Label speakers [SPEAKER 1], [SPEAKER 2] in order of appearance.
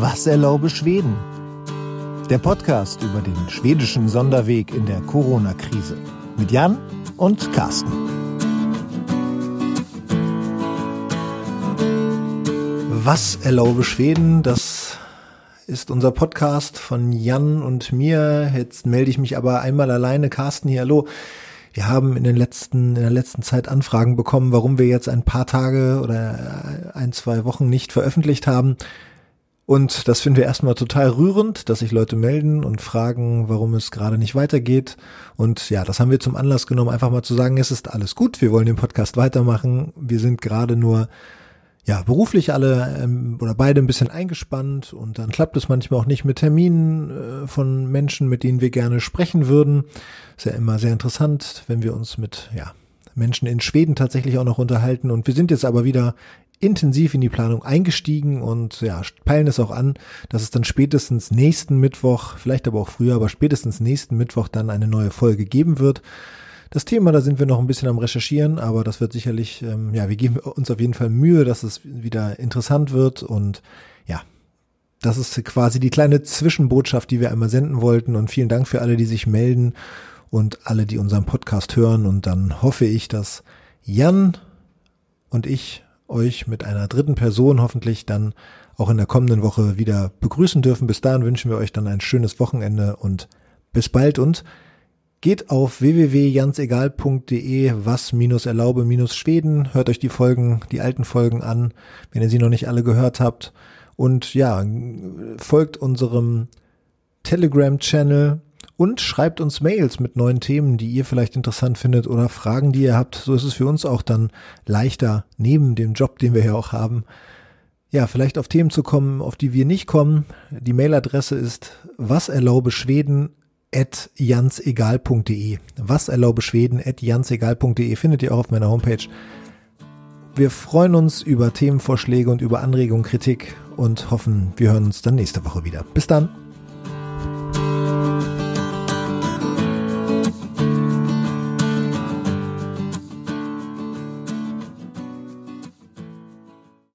[SPEAKER 1] Was erlaube Schweden? Der Podcast über den schwedischen Sonderweg in der Corona-Krise. Mit Jan und Carsten. Was erlaube Schweden? Das ist unser Podcast von Jan und mir. Jetzt melde ich mich aber einmal alleine. Carsten hier, hallo. Wir haben in den letzten, in der letzten Zeit Anfragen bekommen, warum wir jetzt ein paar Tage oder ein, zwei Wochen nicht veröffentlicht haben. Und das finden wir erstmal total rührend, dass sich Leute melden und fragen, warum es gerade nicht weitergeht. Und ja, das haben wir zum Anlass genommen, einfach mal zu sagen, es ist alles gut, wir wollen den Podcast weitermachen. Wir sind gerade nur ja, beruflich alle ähm, oder beide ein bisschen eingespannt und dann klappt es manchmal auch nicht mit Terminen äh, von Menschen, mit denen wir gerne sprechen würden. Ist ja immer sehr interessant, wenn wir uns mit ja, Menschen in Schweden tatsächlich auch noch unterhalten und wir sind jetzt aber wieder intensiv in die Planung eingestiegen und ja, peilen es auch an, dass es dann spätestens nächsten Mittwoch, vielleicht aber auch früher, aber spätestens nächsten Mittwoch dann eine neue Folge geben wird. Das Thema, da sind wir noch ein bisschen am Recherchieren, aber das wird sicherlich, ähm, ja, wir geben uns auf jeden Fall Mühe, dass es wieder interessant wird und ja, das ist quasi die kleine Zwischenbotschaft, die wir einmal senden wollten und vielen Dank für alle, die sich melden und alle, die unseren Podcast hören und dann hoffe ich, dass Jan und ich euch mit einer dritten Person hoffentlich dann auch in der kommenden Woche wieder begrüßen dürfen. Bis dahin wünschen wir euch dann ein schönes Wochenende und bis bald und Geht auf www.jansegal.de, was minus erlaube minus Schweden. Hört euch die Folgen, die alten Folgen an, wenn ihr sie noch nicht alle gehört habt. Und ja, folgt unserem Telegram-Channel und schreibt uns Mails mit neuen Themen, die ihr vielleicht interessant findet oder Fragen, die ihr habt. So ist es für uns auch dann leichter, neben dem Job, den wir ja auch haben, ja, vielleicht auf Themen zu kommen, auf die wir nicht kommen. Die Mailadresse ist was erlaube Schweden at jansegal.de. Was erlaube Schweden at jansegal.de findet ihr auch auf meiner Homepage. Wir freuen uns über Themenvorschläge und über Anregungen, Kritik und hoffen, wir hören uns dann nächste Woche wieder. Bis dann.